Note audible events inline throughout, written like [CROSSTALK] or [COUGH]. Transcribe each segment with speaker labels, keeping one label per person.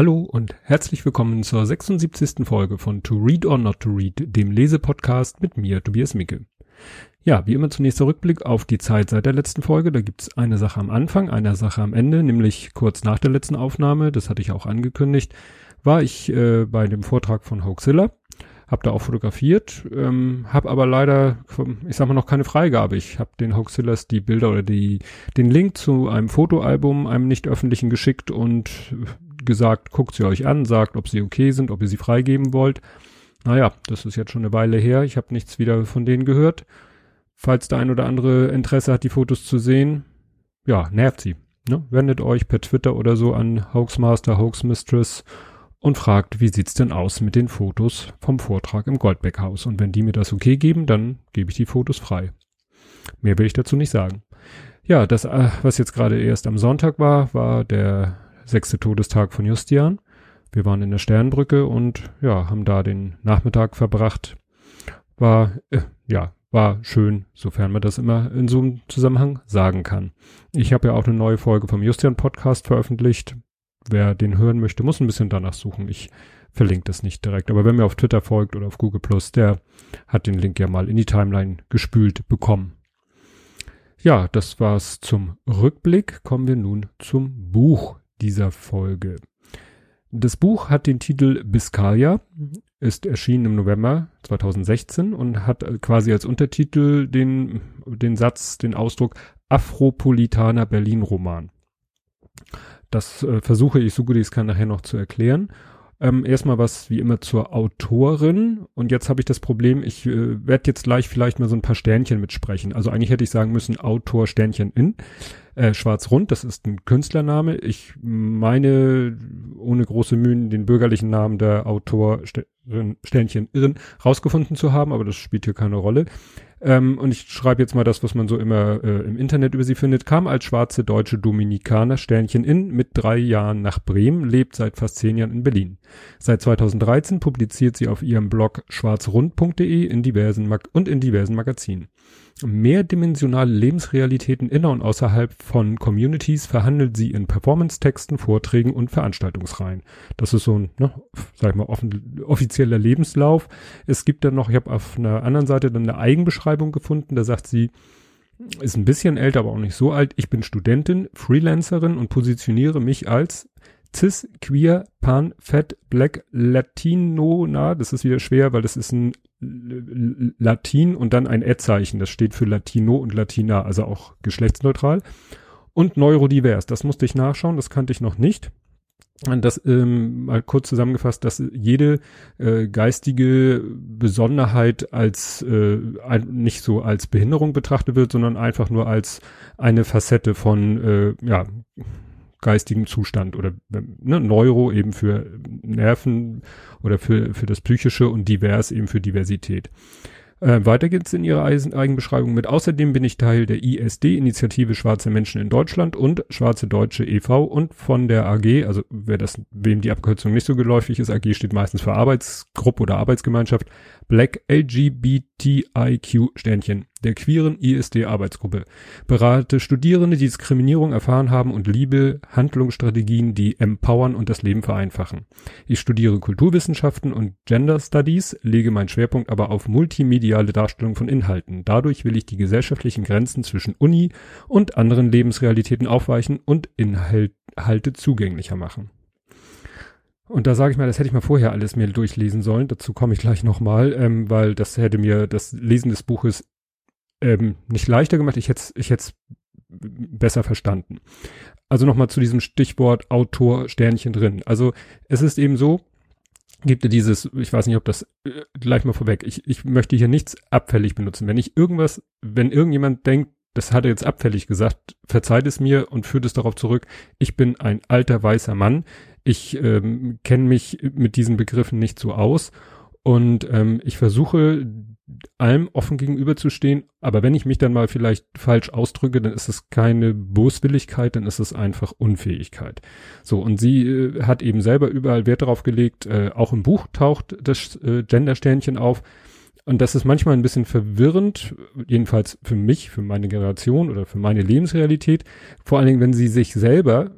Speaker 1: Hallo und herzlich willkommen zur 76. Folge von To Read or Not to Read, dem Lesepodcast mit mir, Tobias Micke. Ja, wie immer zunächst der Rückblick auf die Zeit seit der letzten Folge. Da gibt's eine Sache am Anfang, eine Sache am Ende, nämlich kurz nach der letzten Aufnahme, das hatte ich auch angekündigt, war ich äh, bei dem Vortrag von Hoaxilla, habe da auch fotografiert, ähm, habe aber leider, ich sag mal, noch keine Freigabe. Ich habe den Hoaxillas die Bilder oder die den Link zu einem Fotoalbum, einem nicht öffentlichen geschickt und gesagt, guckt sie euch an, sagt, ob sie okay sind, ob ihr sie freigeben wollt. Naja, das ist jetzt schon eine Weile her. Ich habe nichts wieder von denen gehört. Falls der ein oder andere Interesse hat, die Fotos zu sehen, ja, nervt sie. Ne? Wendet euch per Twitter oder so an Hoaxmaster, Hoaxmistress und fragt, wie sieht's denn aus mit den Fotos vom Vortrag im Goldbeckhaus? Und wenn die mir das okay geben, dann gebe ich die Fotos frei. Mehr will ich dazu nicht sagen. Ja, das, äh, was jetzt gerade erst am Sonntag war, war der sechste Todestag von Justian. Wir waren in der Sternbrücke und ja, haben da den Nachmittag verbracht. War, äh, ja, war schön, sofern man das immer in so einem Zusammenhang sagen kann. Ich habe ja auch eine neue Folge vom Justian Podcast veröffentlicht. Wer den hören möchte, muss ein bisschen danach suchen. Ich verlinke das nicht direkt. Aber wenn mir auf Twitter folgt oder auf Google Plus, der hat den Link ja mal in die Timeline gespült bekommen. Ja, das war's zum Rückblick. Kommen wir nun zum Buch dieser Folge. Das Buch hat den Titel Biscaya, ist erschienen im November 2016 und hat quasi als Untertitel den, den Satz, den Ausdruck Afropolitaner Berlin Roman. Das äh, versuche ich so gut ich es kann nachher noch zu erklären. Ähm, erstmal was wie immer zur Autorin. Und jetzt habe ich das Problem, ich äh, werde jetzt gleich vielleicht mal so ein paar Sternchen mitsprechen. Also eigentlich hätte ich sagen müssen Autor Sternchen in. Äh, Schwarz-Rund, das ist ein Künstlername. Ich meine, ohne große Mühen, den bürgerlichen Namen der Autor Sternchen Irren rausgefunden zu haben, aber das spielt hier keine Rolle. Ähm, und ich schreibe jetzt mal das, was man so immer äh, im Internet über sie findet. Kam als schwarze deutsche Dominikaner Sternchen in mit drei Jahren nach Bremen, lebt seit fast zehn Jahren in Berlin. Seit 2013 publiziert sie auf ihrem Blog schwarzrund.de in diversen Mag und in diversen Magazinen mehrdimensionale Lebensrealitäten inner und außerhalb von Communities verhandelt sie in Performance-Texten, Vorträgen und Veranstaltungsreihen. Das ist so ein, ne, sag ich mal, offen, offizieller Lebenslauf. Es gibt dann noch, ich habe auf einer anderen Seite dann eine Eigenbeschreibung gefunden, da sagt sie, ist ein bisschen älter, aber auch nicht so alt. Ich bin Studentin, Freelancerin und positioniere mich als cis, queer, pan, fett, black, latino, na, das ist wieder schwer, weil das ist ein Latin und dann ein Ad-Zeichen. Das steht für Latino und Latina, also auch geschlechtsneutral. Und neurodivers, das musste ich nachschauen, das kannte ich noch nicht. Das ähm, mal kurz zusammengefasst, dass jede äh, geistige Besonderheit als äh, nicht so als Behinderung betrachtet wird, sondern einfach nur als eine Facette von äh, ja geistigen Zustand oder ne, Neuro eben für Nerven oder für, für das Psychische und divers eben für Diversität. Äh, weiter geht's in ihrer Eigenbeschreibung mit. Außerdem bin ich Teil der ISD, Initiative Schwarze Menschen in Deutschland und Schwarze Deutsche e.V. und von der AG, also wer das, wem die Abkürzung nicht so geläufig ist, AG steht meistens für Arbeitsgruppe oder Arbeitsgemeinschaft, Black LGBTIQ Sternchen der queeren ISD-Arbeitsgruppe. Berate Studierende, die Diskriminierung erfahren haben und liebe Handlungsstrategien, die empowern und das Leben vereinfachen. Ich studiere Kulturwissenschaften und Gender Studies, lege meinen Schwerpunkt aber auf multimediale Darstellung von Inhalten. Dadurch will ich die gesellschaftlichen Grenzen zwischen Uni und anderen Lebensrealitäten aufweichen und Inhalte zugänglicher machen. Und da sage ich mal, das hätte ich mal vorher alles mir durchlesen sollen. Dazu komme ich gleich nochmal, ähm, weil das hätte mir das Lesen des Buches ähm, nicht leichter gemacht. Ich hätte ich besser verstanden. Also nochmal zu diesem Stichwort Autor Sternchen drin. Also es ist eben so, gibt es dieses, ich weiß nicht, ob das äh, gleich mal vorweg. Ich, ich möchte hier nichts abfällig benutzen. Wenn ich irgendwas, wenn irgendjemand denkt, das hat er jetzt abfällig gesagt, verzeiht es mir und führt es darauf zurück, ich bin ein alter weißer Mann, ich ähm, kenne mich mit diesen Begriffen nicht so aus und ähm, ich versuche allem offen gegenüberzustehen, aber wenn ich mich dann mal vielleicht falsch ausdrücke, dann ist es keine Boswilligkeit, dann ist es einfach Unfähigkeit. So, und sie äh, hat eben selber überall Wert darauf gelegt, äh, auch im Buch taucht das äh, Gender-Sternchen auf, und das ist manchmal ein bisschen verwirrend, jedenfalls für mich, für meine Generation oder für meine Lebensrealität. Vor allen Dingen, wenn sie sich selber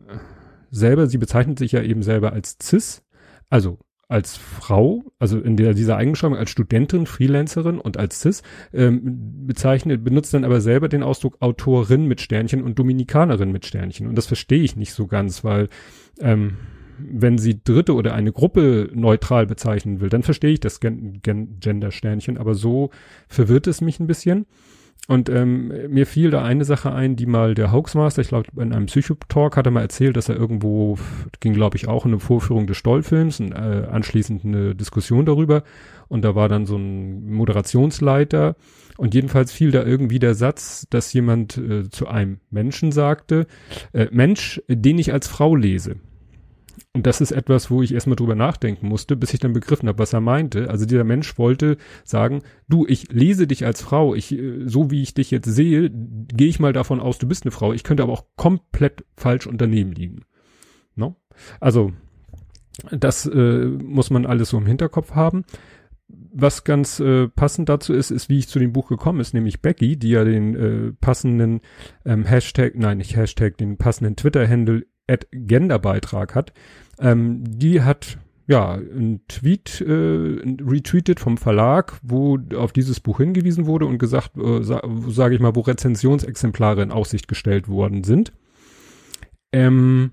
Speaker 1: selber, sie bezeichnet sich ja eben selber als cis, also als Frau, also in der, dieser Eigenbeschreibung als Studentin, Freelancerin und als cis, ähm, bezeichnet, benutzt dann aber selber den Ausdruck Autorin mit Sternchen und Dominikanerin mit Sternchen. Und das verstehe ich nicht so ganz, weil ähm, wenn sie Dritte oder eine Gruppe neutral bezeichnen will, dann verstehe ich das Gen Gen Gender-Sternchen, aber so verwirrt es mich ein bisschen. Und ähm, mir fiel da eine Sache ein, die mal der Hoaxmaster, ich glaube in einem Psychotalk hat er mal erzählt, dass er irgendwo, ging glaube ich auch in eine Vorführung des Stollfilms und äh, anschließend eine Diskussion darüber. Und da war dann so ein Moderationsleiter und jedenfalls fiel da irgendwie der Satz, dass jemand äh, zu einem Menschen sagte, äh, Mensch, den ich als Frau lese. Und das ist etwas, wo ich erstmal drüber nachdenken musste, bis ich dann begriffen habe, was er meinte. Also dieser Mensch wollte sagen, du, ich lese dich als Frau, ich, äh, so wie ich dich jetzt sehe, gehe ich mal davon aus, du bist eine Frau. Ich könnte aber auch komplett falsch unternehmen liegen. No? Also, das äh, muss man alles so im Hinterkopf haben. Was ganz äh, passend dazu ist, ist, wie ich zu dem Buch gekommen ist, nämlich Becky, die ja den äh, passenden ähm, Hashtag, nein, nicht Hashtag, den passenden Twitter-Handle Genderbeitrag hat. Ähm, die hat ja ein Tweet äh, retweetet vom Verlag, wo auf dieses Buch hingewiesen wurde und gesagt, äh, sa sage ich mal, wo Rezensionsexemplare in Aussicht gestellt worden sind. Ähm,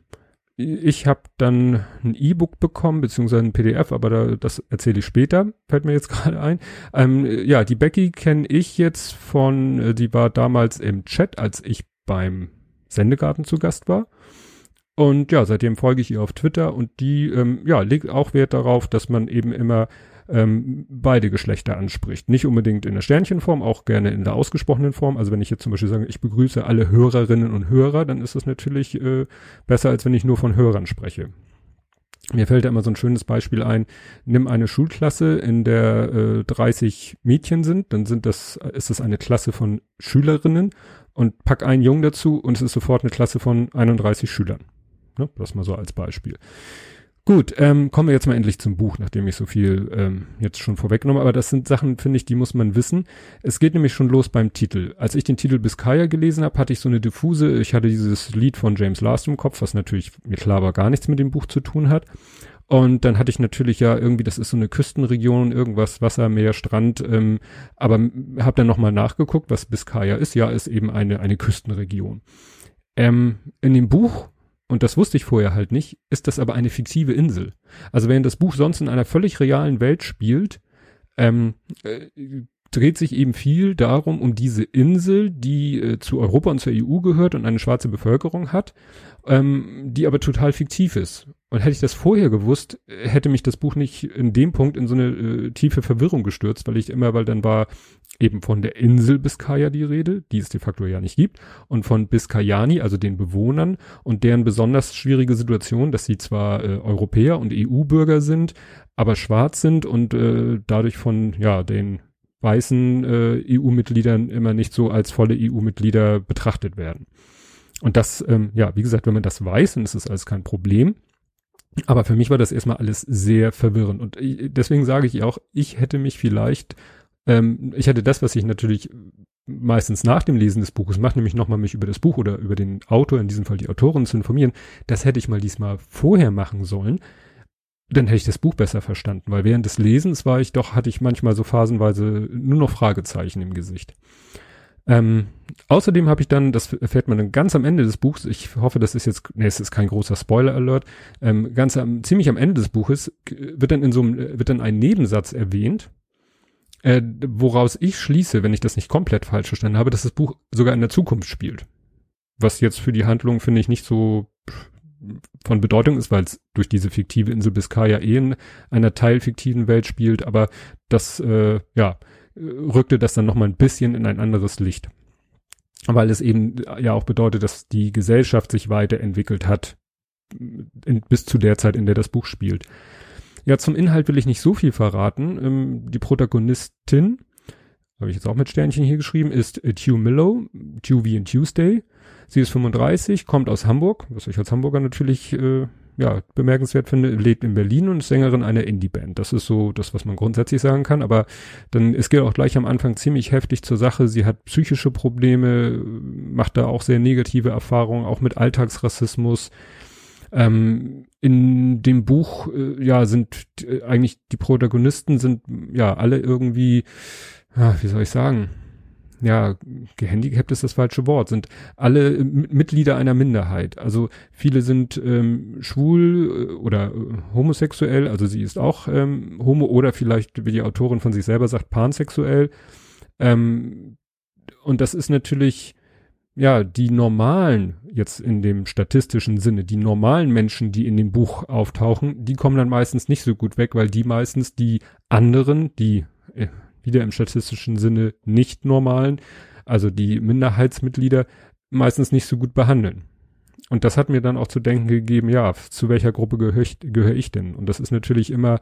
Speaker 1: ich habe dann ein E-Book bekommen, beziehungsweise ein PDF, aber da, das erzähle ich später, fällt mir jetzt [LAUGHS] gerade ein. Ähm, ja, die Becky kenne ich jetzt von, äh, die war damals im Chat, als ich beim Sendegarten zu Gast war. Und ja, seitdem folge ich ihr auf Twitter und die ähm, ja, legt auch Wert darauf, dass man eben immer ähm, beide Geschlechter anspricht. Nicht unbedingt in der Sternchenform, auch gerne in der ausgesprochenen Form. Also wenn ich jetzt zum Beispiel sage, ich begrüße alle Hörerinnen und Hörer, dann ist das natürlich äh, besser, als wenn ich nur von Hörern spreche. Mir fällt da immer so ein schönes Beispiel ein. Nimm eine Schulklasse, in der äh, 30 Mädchen sind, dann sind das, ist das eine Klasse von Schülerinnen und pack einen Jungen dazu und es ist sofort eine Klasse von 31 Schülern. Ne? Das mal so als Beispiel. Gut, ähm, kommen wir jetzt mal endlich zum Buch, nachdem ich so viel ähm, jetzt schon vorweggenommen Aber das sind Sachen, finde ich, die muss man wissen. Es geht nämlich schon los beim Titel. Als ich den Titel Biscaya gelesen habe, hatte ich so eine diffuse, ich hatte dieses Lied von James Last im Kopf, was natürlich mir klar war, gar nichts mit dem Buch zu tun hat. Und dann hatte ich natürlich ja irgendwie, das ist so eine Küstenregion, irgendwas, Wasser, Meer, Strand, ähm, aber habe dann nochmal nachgeguckt, was Biscaya ist. Ja, ist eben eine, eine Küstenregion. Ähm, in dem Buch und das wusste ich vorher halt nicht, ist das aber eine fiktive Insel. Also während das Buch sonst in einer völlig realen Welt spielt, ähm, äh, dreht sich eben viel darum, um diese Insel, die äh, zu Europa und zur EU gehört und eine schwarze Bevölkerung hat, ähm, die aber total fiktiv ist. Und hätte ich das vorher gewusst, hätte mich das Buch nicht in dem Punkt in so eine äh, tiefe Verwirrung gestürzt, weil ich immer, weil dann war eben von der Insel Biscaya die Rede, die es de facto ja nicht gibt, und von Biscayani, also den Bewohnern und deren besonders schwierige Situation, dass sie zwar äh, Europäer und EU-Bürger sind, aber schwarz sind und äh, dadurch von ja den weißen äh, EU-Mitgliedern immer nicht so als volle EU-Mitglieder betrachtet werden. Und das, ähm, ja, wie gesagt, wenn man das weiß, dann ist es alles kein Problem. Aber für mich war das erstmal alles sehr verwirrend. Und deswegen sage ich auch, ich hätte mich vielleicht, ähm, ich hätte das, was ich natürlich meistens nach dem Lesen des Buches mache, nämlich nochmal mich über das Buch oder über den Autor, in diesem Fall die Autorin zu informieren, das hätte ich mal diesmal vorher machen sollen. Dann hätte ich das Buch besser verstanden, weil während des Lesens war ich doch, hatte ich manchmal so phasenweise nur noch Fragezeichen im Gesicht. Ähm, außerdem habe ich dann, das erfährt man dann ganz am Ende des Buchs, ich hoffe, das ist jetzt, nee, es ist kein großer Spoiler-Alert, ähm, ganz am, ziemlich am Ende des Buches wird dann in so einem, wird dann ein Nebensatz erwähnt, äh, woraus ich schließe, wenn ich das nicht komplett falsch verstanden habe, dass das Buch sogar in der Zukunft spielt. Was jetzt für die Handlung, finde ich, nicht so von Bedeutung ist, weil es durch diese fiktive Insel Biscaya eh in einer teilfiktiven Welt spielt, aber das, äh, ja, rückte das dann nochmal ein bisschen in ein anderes Licht. Weil es eben ja auch bedeutet, dass die Gesellschaft sich weiterentwickelt hat, in, bis zu der Zeit, in der das Buch spielt. Ja, zum Inhalt will ich nicht so viel verraten. Ähm, die Protagonistin, habe ich jetzt auch mit Sternchen hier geschrieben, ist Tue Millow, Tue wie in Tuesday. Sie ist 35, kommt aus Hamburg, was ich als Hamburger natürlich äh, ja, bemerkenswert finde, lebt in Berlin und ist Sängerin einer Indie-Band. Das ist so das, was man grundsätzlich sagen kann. Aber dann, es geht auch gleich am Anfang ziemlich heftig zur Sache. Sie hat psychische Probleme, macht da auch sehr negative Erfahrungen, auch mit Alltagsrassismus. Ähm, in dem Buch, äh, ja, sind äh, eigentlich die Protagonisten sind ja alle irgendwie, ja, wie soll ich sagen, ja, gehandicapt ist das falsche Wort, sind alle Mitglieder einer Minderheit. Also viele sind ähm, schwul äh, oder äh, homosexuell, also sie ist auch ähm, homo oder vielleicht, wie die Autorin von sich selber sagt, pansexuell. Ähm, und das ist natürlich ja, die normalen, jetzt in dem statistischen Sinne, die normalen Menschen, die in dem Buch auftauchen, die kommen dann meistens nicht so gut weg, weil die meistens die anderen, die äh, wieder im statistischen Sinne nicht normalen, also die Minderheitsmitglieder, meistens nicht so gut behandeln. Und das hat mir dann auch zu denken gegeben, ja, zu welcher Gruppe gehöre ich, gehöre ich denn? Und das ist natürlich immer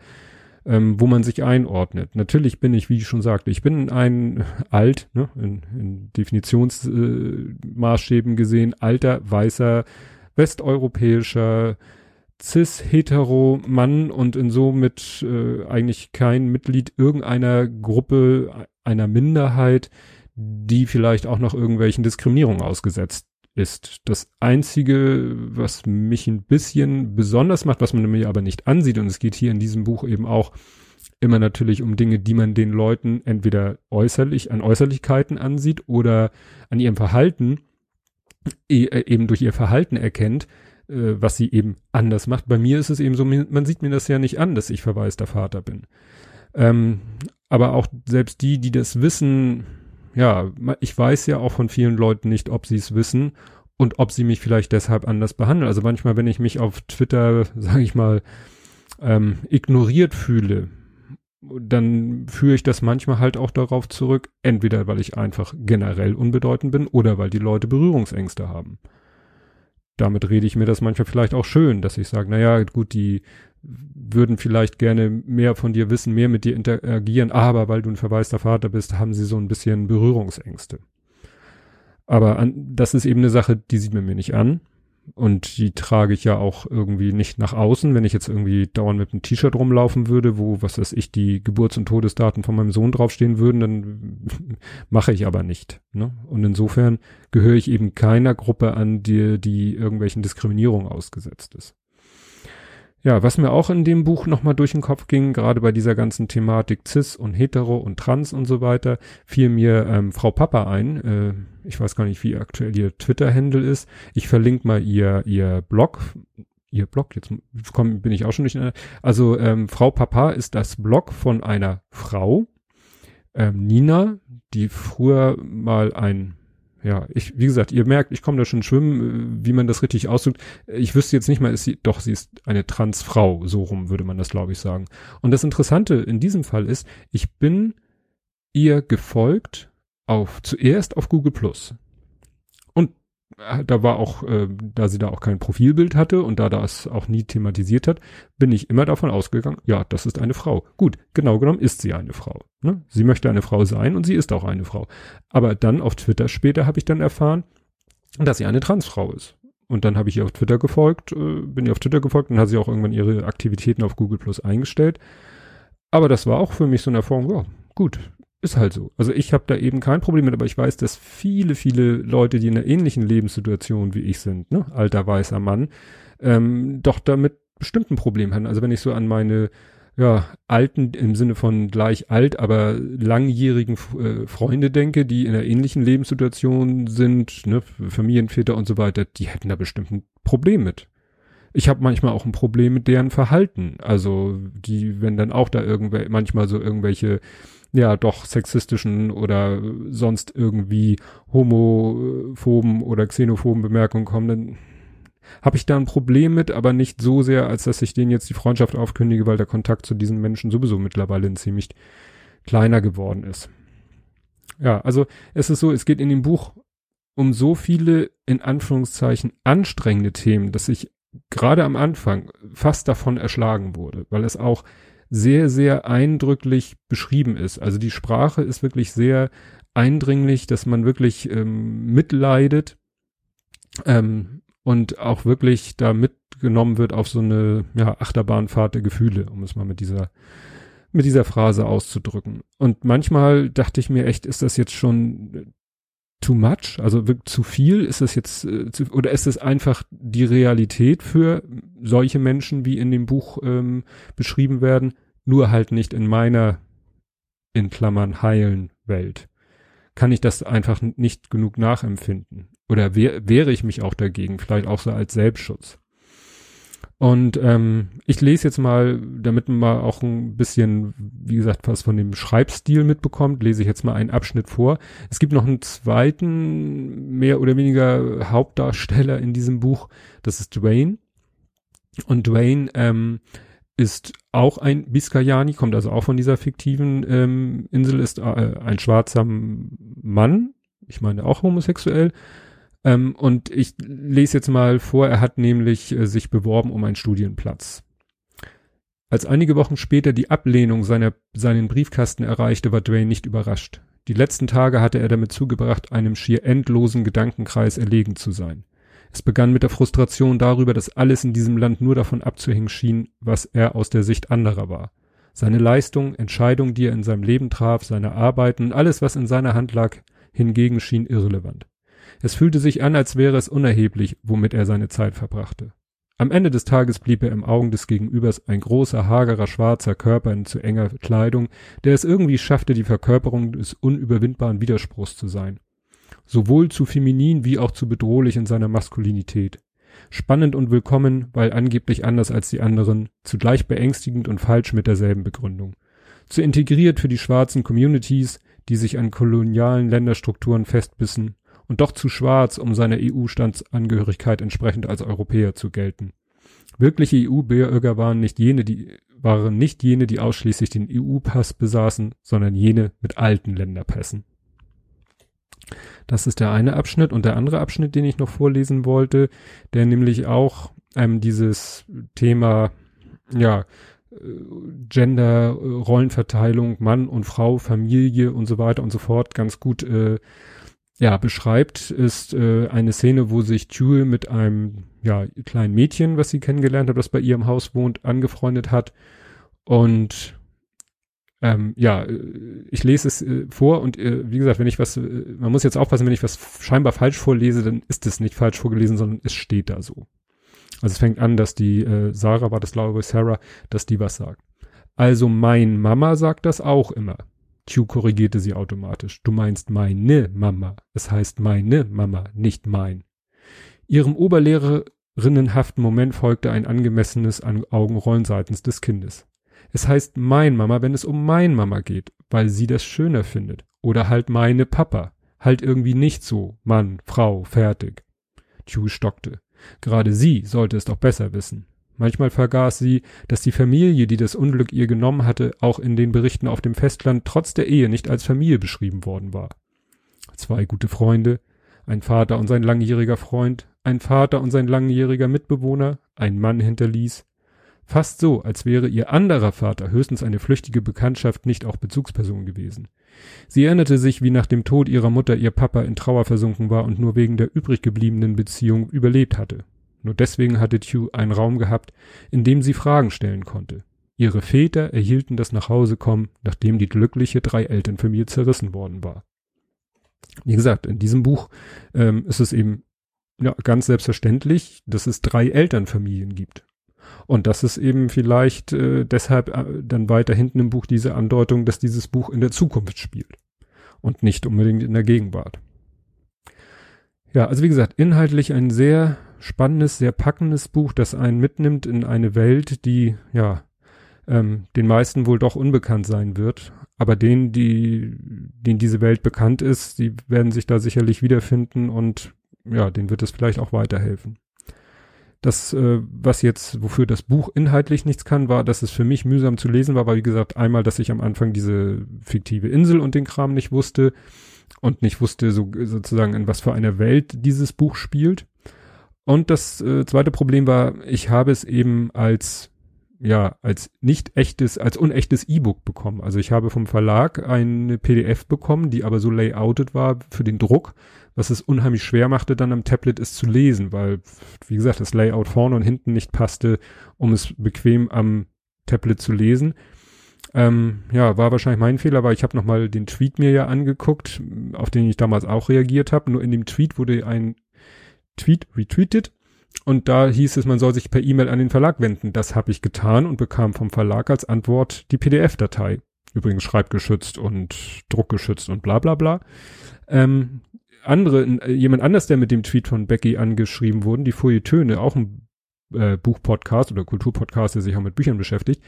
Speaker 1: ähm, wo man sich einordnet. Natürlich bin ich, wie ich schon sagte, ich bin ein [LAUGHS] alt, ne, in, in Definitionsmaßstäben äh, gesehen, alter, weißer, westeuropäischer, cis-hetero Mann und in somit äh, eigentlich kein Mitglied irgendeiner Gruppe, einer Minderheit, die vielleicht auch noch irgendwelchen Diskriminierungen ausgesetzt ist. Das einzige, was mich ein bisschen besonders macht, was man mir aber nicht ansieht, und es geht hier in diesem Buch eben auch immer natürlich um Dinge, die man den Leuten entweder äußerlich, an Äußerlichkeiten ansieht oder an ihrem Verhalten, e äh, eben durch ihr Verhalten erkennt, äh, was sie eben anders macht. Bei mir ist es eben so, man sieht mir das ja nicht an, dass ich verwaister Vater bin. Ähm, aber auch selbst die, die das wissen, ja, ich weiß ja auch von vielen Leuten nicht, ob sie es wissen und ob sie mich vielleicht deshalb anders behandeln. Also manchmal, wenn ich mich auf Twitter, [LAUGHS] sage ich mal, ähm, ignoriert fühle, dann führe ich das manchmal halt auch darauf zurück, entweder weil ich einfach generell unbedeutend bin oder weil die Leute Berührungsängste haben. Damit rede ich mir das manchmal vielleicht auch schön, dass ich sage, naja, gut, die würden vielleicht gerne mehr von dir wissen, mehr mit dir interagieren, aber weil du ein verwaister Vater bist, haben sie so ein bisschen Berührungsängste. Aber an, das ist eben eine Sache, die sieht man mir nicht an. Und die trage ich ja auch irgendwie nicht nach außen. Wenn ich jetzt irgendwie dauernd mit einem T-Shirt rumlaufen würde, wo, was weiß ich, die Geburts- und Todesdaten von meinem Sohn draufstehen würden, dann [LAUGHS] mache ich aber nicht. Ne? Und insofern gehöre ich eben keiner Gruppe an, die, die irgendwelchen Diskriminierungen ausgesetzt ist. Ja, was mir auch in dem Buch nochmal durch den Kopf ging, gerade bei dieser ganzen Thematik Cis und Hetero und Trans und so weiter, fiel mir ähm, Frau Papa ein. Äh, ich weiß gar nicht, wie aktuell ihr Twitter-Handle ist. Ich verlinke mal ihr, ihr Blog. Ihr Blog, jetzt komm, bin ich auch schon nicht. Also ähm, Frau Papa ist das Blog von einer Frau, ähm, Nina, die früher mal ein ja, ich, wie gesagt, ihr merkt, ich komme da schon schwimmen, äh, wie man das richtig ausdrückt. Ich wüsste jetzt nicht mal, ist sie, doch, sie ist eine Transfrau, so rum würde man das, glaube ich, sagen. Und das Interessante in diesem Fall ist, ich bin ihr gefolgt auf, zuerst auf Google Plus da war auch, äh, da sie da auch kein Profilbild hatte und da das auch nie thematisiert hat, bin ich immer davon ausgegangen, ja, das ist eine Frau. Gut, genau genommen ist sie eine Frau. Ne? Sie möchte eine Frau sein und sie ist auch eine Frau. Aber dann auf Twitter später habe ich dann erfahren, dass sie eine Transfrau ist. Und dann habe ich ihr auf Twitter gefolgt, äh, bin ihr auf Twitter gefolgt und hat sie auch irgendwann ihre Aktivitäten auf Google Plus eingestellt. Aber das war auch für mich so eine Erfahrung, ja, gut, ist halt so. Also ich habe da eben kein Problem mit, aber ich weiß, dass viele, viele Leute, die in einer ähnlichen Lebenssituation wie ich sind, ne, alter weißer Mann, ähm, doch damit bestimmt ein Problem haben. Also wenn ich so an meine ja, alten, im Sinne von gleich alt, aber langjährigen äh, Freunde denke, die in einer ähnlichen Lebenssituation sind, ne, Familienväter und so weiter, die hätten da bestimmt ein Problem mit. Ich habe manchmal auch ein Problem mit deren Verhalten. Also die, wenn dann auch da irgendwelche, manchmal so irgendwelche ja doch sexistischen oder sonst irgendwie homophoben oder xenophoben Bemerkungen kommen, dann habe ich da ein Problem mit, aber nicht so sehr, als dass ich denen jetzt die Freundschaft aufkündige, weil der Kontakt zu diesen Menschen sowieso mittlerweile ziemlich kleiner geworden ist. Ja, also es ist so, es geht in dem Buch um so viele in Anführungszeichen anstrengende Themen, dass ich gerade am Anfang fast davon erschlagen wurde, weil es auch sehr, sehr eindrücklich beschrieben ist. Also die Sprache ist wirklich sehr eindringlich, dass man wirklich ähm, mitleidet ähm, und auch wirklich da mitgenommen wird auf so eine ja, Achterbahnfahrt der Gefühle, um es mal mit dieser mit dieser Phrase auszudrücken. Und manchmal dachte ich mir echt, ist das jetzt schon too much? Also zu viel? Ist das jetzt, äh, zu, oder ist es einfach die Realität für solche Menschen, wie in dem Buch ähm, beschrieben werden, nur halt nicht in meiner, in Klammern, heilen Welt? Kann ich das einfach nicht genug nachempfinden? Oder wehr, wehre ich mich auch dagegen? Vielleicht auch so als Selbstschutz? Und ähm, ich lese jetzt mal, damit man mal auch ein bisschen, wie gesagt, was von dem Schreibstil mitbekommt, lese ich jetzt mal einen Abschnitt vor. Es gibt noch einen zweiten, mehr oder weniger Hauptdarsteller in diesem Buch. Das ist Dwayne. Und Dwayne ähm, ist auch ein Biscayani, kommt also auch von dieser fiktiven ähm, Insel, ist äh, ein schwarzer Mann, ich meine auch homosexuell, ähm, und ich lese jetzt mal vor, er hat nämlich äh, sich beworben um einen Studienplatz. Als einige Wochen später die Ablehnung seiner, seinen Briefkasten erreichte, war Dwayne nicht überrascht. Die letzten Tage hatte er damit zugebracht, einem schier endlosen Gedankenkreis erlegen zu sein. Es begann mit der Frustration darüber, dass alles in diesem Land nur davon abzuhängen schien, was er aus der Sicht anderer war. Seine Leistung, Entscheidungen, die er in seinem Leben traf, seine Arbeiten und alles, was in seiner Hand lag, hingegen schien irrelevant. Es fühlte sich an, als wäre es unerheblich, womit er seine Zeit verbrachte. Am Ende des Tages blieb er im Augen des Gegenübers ein großer, hagerer, schwarzer Körper in zu enger Kleidung, der es irgendwie schaffte, die Verkörperung des unüberwindbaren Widerspruchs zu sein. Sowohl zu feminin wie auch zu bedrohlich in seiner Maskulinität. Spannend und willkommen, weil angeblich anders als die anderen, zugleich beängstigend und falsch mit derselben Begründung. Zu integriert für die schwarzen Communities, die sich an kolonialen Länderstrukturen festbissen, und doch zu schwarz, um seiner EU-Standsangehörigkeit entsprechend als Europäer zu gelten. Wirkliche EU-Bürger waren nicht jene, die waren nicht jene, die ausschließlich den EU-Pass besaßen, sondern jene mit alten Länderpässen. Das ist der eine Abschnitt und der andere Abschnitt, den ich noch vorlesen wollte, der nämlich auch ähm, dieses Thema, ja, äh, Gender, äh, Rollenverteilung, Mann und Frau, Familie und so weiter und so fort ganz gut äh, ja, beschreibt, ist äh, eine Szene, wo sich Tue mit einem ja, kleinen Mädchen, was sie kennengelernt hat, das bei ihrem Haus wohnt, angefreundet hat. Und ähm, ja, äh, ich lese es äh, vor und äh, wie gesagt, wenn ich was, äh, man muss jetzt aufpassen, wenn ich was scheinbar falsch vorlese, dann ist es nicht falsch vorgelesen, sondern es steht da so. Also es fängt an, dass die, äh, Sarah war das glaube ich, Sarah, dass die was sagt. Also mein Mama sagt das auch immer. Q korrigierte sie automatisch. Du meinst meine Mama. Es heißt meine Mama, nicht mein. Ihrem oberlehrerinnenhaften Moment folgte ein angemessenes Augenrollen seitens des Kindes. Es heißt mein Mama, wenn es um mein Mama geht, weil sie das schöner findet. Oder halt meine Papa. Halt irgendwie nicht so. Mann, Frau, fertig. Q stockte. Gerade sie sollte es doch besser wissen. Manchmal vergaß sie, dass die Familie, die das Unglück ihr genommen hatte, auch in den Berichten auf dem Festland trotz der Ehe nicht als Familie beschrieben worden war. Zwei gute Freunde, ein Vater und sein langjähriger Freund, ein Vater und sein langjähriger Mitbewohner, ein Mann hinterließ. Fast so, als wäre ihr anderer Vater höchstens eine flüchtige Bekanntschaft, nicht auch Bezugsperson gewesen. Sie erinnerte sich, wie nach dem Tod ihrer Mutter ihr Papa in Trauer versunken war und nur wegen der übrig gebliebenen Beziehung überlebt hatte. Nur deswegen hatte Tew einen Raum gehabt, in dem sie Fragen stellen konnte. Ihre Väter erhielten das Nachhausekommen, nachdem die glückliche Drei-Eltern-Familie zerrissen worden war. Wie gesagt, in diesem Buch ähm, ist es eben ja, ganz selbstverständlich, dass es drei Elternfamilien gibt. Und das ist eben vielleicht äh, deshalb äh, dann weiter hinten im Buch diese Andeutung, dass dieses Buch in der Zukunft spielt und nicht unbedingt in der Gegenwart. Ja, also wie gesagt, inhaltlich ein sehr spannendes, sehr packendes Buch, das einen mitnimmt in eine Welt, die ja ähm, den meisten wohl doch unbekannt sein wird. Aber denen, die, denen diese Welt bekannt ist, die werden sich da sicherlich wiederfinden und ja, denen wird es vielleicht auch weiterhelfen. Das, äh, was jetzt, wofür das Buch inhaltlich nichts kann, war, dass es für mich mühsam zu lesen war, weil wie gesagt, einmal, dass ich am Anfang diese fiktive Insel und den Kram nicht wusste und nicht wusste so sozusagen in was für einer Welt dieses Buch spielt. Und das äh, zweite Problem war, ich habe es eben als ja, als nicht echtes, als unechtes E-Book bekommen. Also ich habe vom Verlag eine PDF bekommen, die aber so layoutet war für den Druck, was es unheimlich schwer machte, dann am Tablet es zu lesen, weil, wie gesagt, das Layout vorne und hinten nicht passte, um es bequem am Tablet zu lesen. Ähm, ja, war wahrscheinlich mein Fehler, weil ich habe nochmal den Tweet mir ja angeguckt, auf den ich damals auch reagiert habe. Nur in dem Tweet wurde ein Tweet retweetet und da hieß es, man soll sich per E-Mail an den Verlag wenden. Das habe ich getan und bekam vom Verlag als Antwort die PDF-Datei. Übrigens schreibgeschützt und druckgeschützt und bla bla bla. Ähm, andere, jemand anders, der mit dem Tweet von Becky angeschrieben wurden, die Feuilletöne, auch ein äh, Buchpodcast oder Kulturpodcast, der sich auch mit Büchern beschäftigt,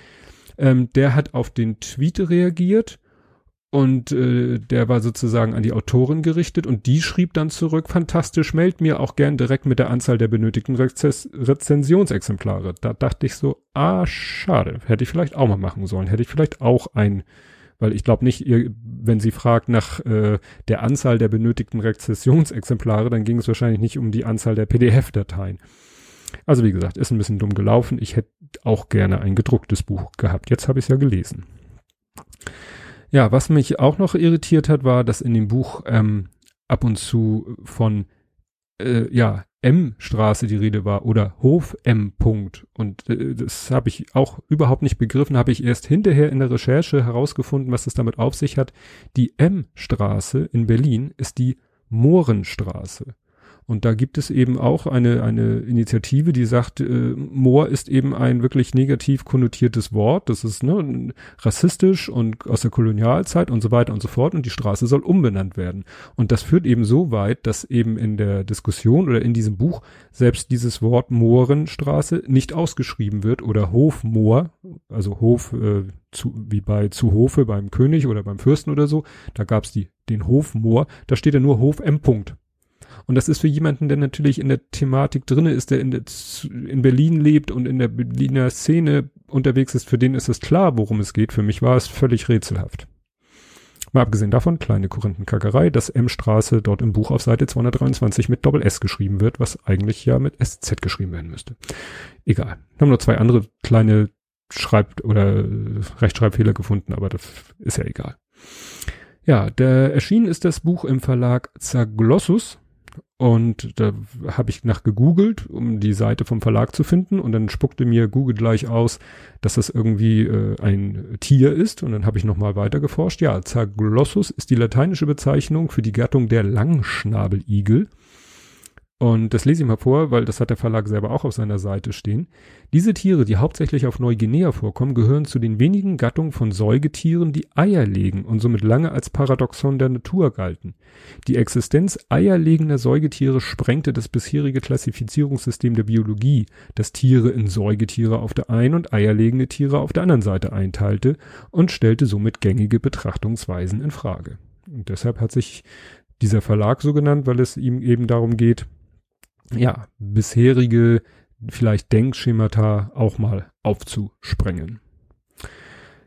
Speaker 1: ähm, der hat auf den Tweet reagiert und äh, der war sozusagen an die Autorin gerichtet und die schrieb dann zurück, fantastisch, meld mir auch gern direkt mit der Anzahl der benötigten Rezess Rezensionsexemplare. Da dachte ich so, ah, schade, hätte ich vielleicht auch mal machen sollen, hätte ich vielleicht auch ein, weil ich glaube nicht, ihr, wenn sie fragt nach äh, der Anzahl der benötigten Rezessionsexemplare, dann ging es wahrscheinlich nicht um die Anzahl der PDF-Dateien. Also wie gesagt, ist ein bisschen dumm gelaufen. Ich hätte auch gerne ein gedrucktes Buch gehabt. Jetzt habe ich es ja gelesen. Ja, was mich auch noch irritiert hat, war, dass in dem Buch ähm, ab und zu von äh, ja M-Straße die Rede war oder Hof M. -Punkt. Und äh, das habe ich auch überhaupt nicht begriffen, habe ich erst hinterher in der Recherche herausgefunden, was es damit auf sich hat. Die M-Straße in Berlin ist die Mohrenstraße. Und da gibt es eben auch eine, eine Initiative, die sagt, äh, Moor ist eben ein wirklich negativ konnotiertes Wort. Das ist ne, rassistisch und aus der Kolonialzeit und so weiter und so fort. Und die Straße soll umbenannt werden. Und das führt eben so weit, dass eben in der Diskussion oder in diesem Buch selbst dieses Wort Mohrenstraße nicht ausgeschrieben wird oder Hofmoor, also Hof äh, zu, wie bei zu Hofe beim König oder beim Fürsten oder so. Da gab es die den Hofmoor. Da steht ja nur Hof M. -Punkt. Und das ist für jemanden, der natürlich in der Thematik drinne ist, der in, der, in Berlin lebt und in der Berliner Szene unterwegs ist, für den ist es klar, worum es geht. Für mich war es völlig rätselhaft. Mal abgesehen davon, kleine Korinthenkackerei, dass M-Straße dort im Buch auf Seite 223 mit Doppel S geschrieben wird, was eigentlich ja mit SZ geschrieben werden müsste. Egal. Wir haben nur zwei andere kleine Schreib- oder Rechtschreibfehler gefunden, aber das ist ja egal. Ja, der erschienen ist das Buch im Verlag Zaglossus und da habe ich nach gegoogelt, um die Seite vom Verlag zu finden. Und dann spuckte mir Google gleich aus, dass das irgendwie äh, ein Tier ist. Und dann habe ich nochmal weiter geforscht. Ja, Zaglossus ist die lateinische Bezeichnung für die Gattung der Langschnabeligel. Und das lese ich mal vor, weil das hat der Verlag selber auch auf seiner Seite stehen. Diese Tiere, die hauptsächlich auf Neuguinea vorkommen, gehören zu den wenigen Gattungen von Säugetieren, die Eier legen und somit lange als Paradoxon der Natur galten. Die Existenz eierlegender Säugetiere sprengte das bisherige Klassifizierungssystem der Biologie, das Tiere in Säugetiere auf der einen und eierlegende Tiere auf der anderen Seite einteilte und stellte somit gängige Betrachtungsweisen in Frage. Und deshalb hat sich dieser Verlag so genannt, weil es ihm eben darum geht, ja, bisherige vielleicht Denkschemata auch mal aufzusprengen.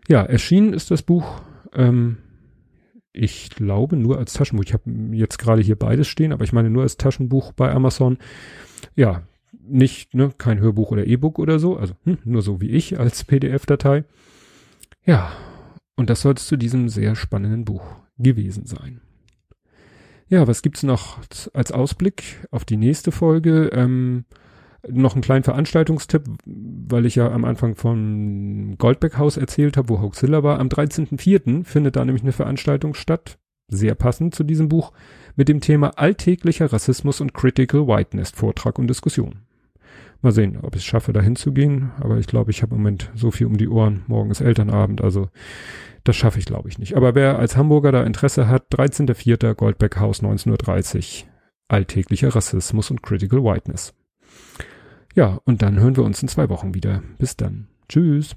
Speaker 1: Ja, erschienen ist das Buch, ähm, ich glaube nur als Taschenbuch. Ich habe jetzt gerade hier beides stehen, aber ich meine nur als Taschenbuch bei Amazon. Ja, nicht, ne, kein Hörbuch oder E-Book oder so, also hm, nur so wie ich als [LAUGHS] PDF-Datei. Ja, und das soll es zu diesem sehr spannenden Buch gewesen sein. Ja, was gibt's noch als Ausblick auf die nächste Folge? Ähm, noch einen kleinen Veranstaltungstipp, weil ich ja am Anfang vom Goldbeck-Haus erzählt habe, wo Hoaxilla war. Am 13.04. findet da nämlich eine Veranstaltung statt, sehr passend zu diesem Buch, mit dem Thema alltäglicher Rassismus und Critical Whiteness, Vortrag und Diskussion. Mal sehen, ob ich es schaffe, da hinzugehen, aber ich glaube, ich habe im Moment so viel um die Ohren. Morgen ist Elternabend, also das schaffe ich, glaube ich, nicht. Aber wer als Hamburger da Interesse hat, 13.04. Goldbeck Haus 1930. Alltäglicher Rassismus und Critical Whiteness. Ja, und dann hören wir uns in zwei Wochen wieder. Bis dann. Tschüss.